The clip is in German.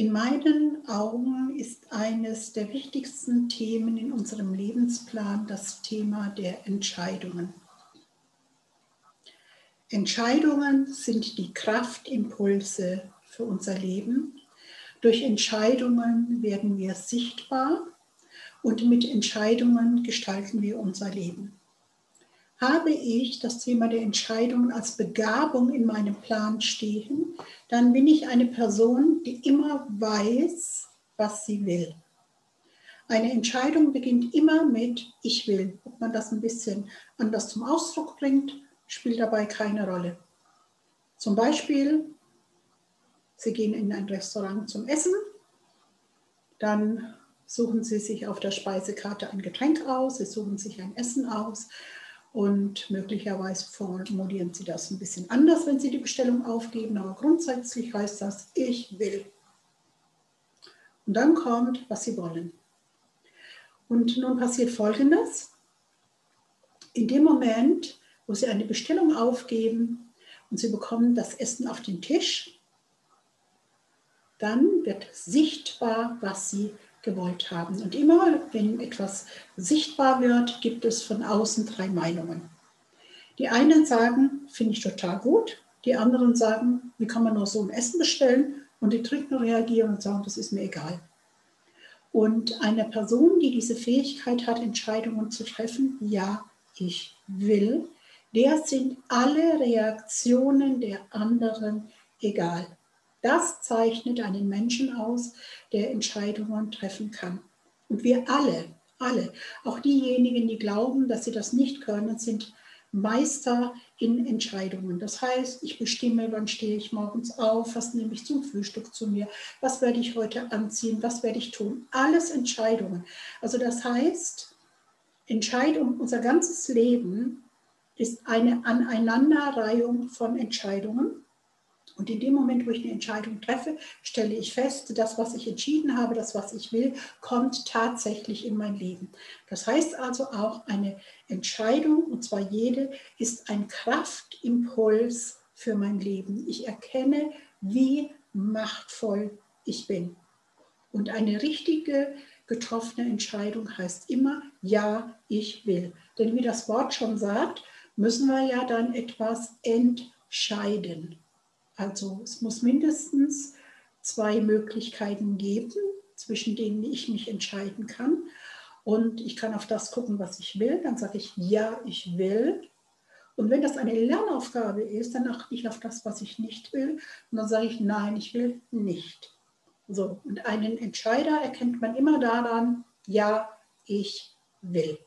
In meinen Augen ist eines der wichtigsten Themen in unserem Lebensplan das Thema der Entscheidungen. Entscheidungen sind die Kraftimpulse für unser Leben. Durch Entscheidungen werden wir sichtbar und mit Entscheidungen gestalten wir unser Leben. Habe ich das Thema der Entscheidungen als Begabung in meinem Plan stehen, dann bin ich eine Person, die immer weiß, was sie will. Eine Entscheidung beginnt immer mit Ich will. Ob man das ein bisschen anders zum Ausdruck bringt, spielt dabei keine Rolle. Zum Beispiel, Sie gehen in ein Restaurant zum Essen, dann suchen Sie sich auf der Speisekarte ein Getränk aus, Sie suchen sich ein Essen aus und möglicherweise formulieren Sie das ein bisschen anders, wenn Sie die Bestellung aufgeben, aber grundsätzlich heißt das, ich will. Und dann kommt, was Sie wollen. Und nun passiert Folgendes. In dem Moment, wo Sie eine Bestellung aufgeben und Sie bekommen das Essen auf den Tisch, dann wird sichtbar, was Sie gewollt haben. Und immer, wenn etwas sichtbar wird, gibt es von außen drei Meinungen. Die einen sagen, finde ich total gut. Die anderen sagen, wie kann man nur so ein Essen bestellen? Und die Dritten reagieren und sagen, das ist mir egal. Und eine Person, die diese Fähigkeit hat, Entscheidungen zu treffen, ja, ich will, der sind alle Reaktionen der anderen egal. Das zeichnet einen Menschen aus, der Entscheidungen treffen kann. Und wir alle, alle, auch diejenigen, die glauben, dass sie das nicht können, sind Meister in Entscheidungen. Das heißt, ich bestimme, wann stehe ich morgens auf, was nehme ich zum Frühstück zu mir, was werde ich heute anziehen, was werde ich tun. Alles Entscheidungen. Also das heißt, Entscheidung, unser ganzes Leben ist eine Aneinanderreihung von Entscheidungen. Und in dem Moment, wo ich eine Entscheidung treffe, stelle ich fest, das, was ich entschieden habe, das, was ich will, kommt tatsächlich in mein Leben. Das heißt also auch, eine Entscheidung, und zwar jede, ist ein Kraftimpuls für mein Leben. Ich erkenne, wie machtvoll ich bin. Und eine richtige getroffene Entscheidung heißt immer, ja, ich will. Denn wie das Wort schon sagt, müssen wir ja dann etwas entscheiden. Also es muss mindestens zwei Möglichkeiten geben, zwischen denen ich mich entscheiden kann. Und ich kann auf das gucken, was ich will. Dann sage ich, ja, ich will. Und wenn das eine Lernaufgabe ist, dann achte ich auf das, was ich nicht will. Und dann sage ich, nein, ich will nicht. So, und einen Entscheider erkennt man immer daran, ja, ich will.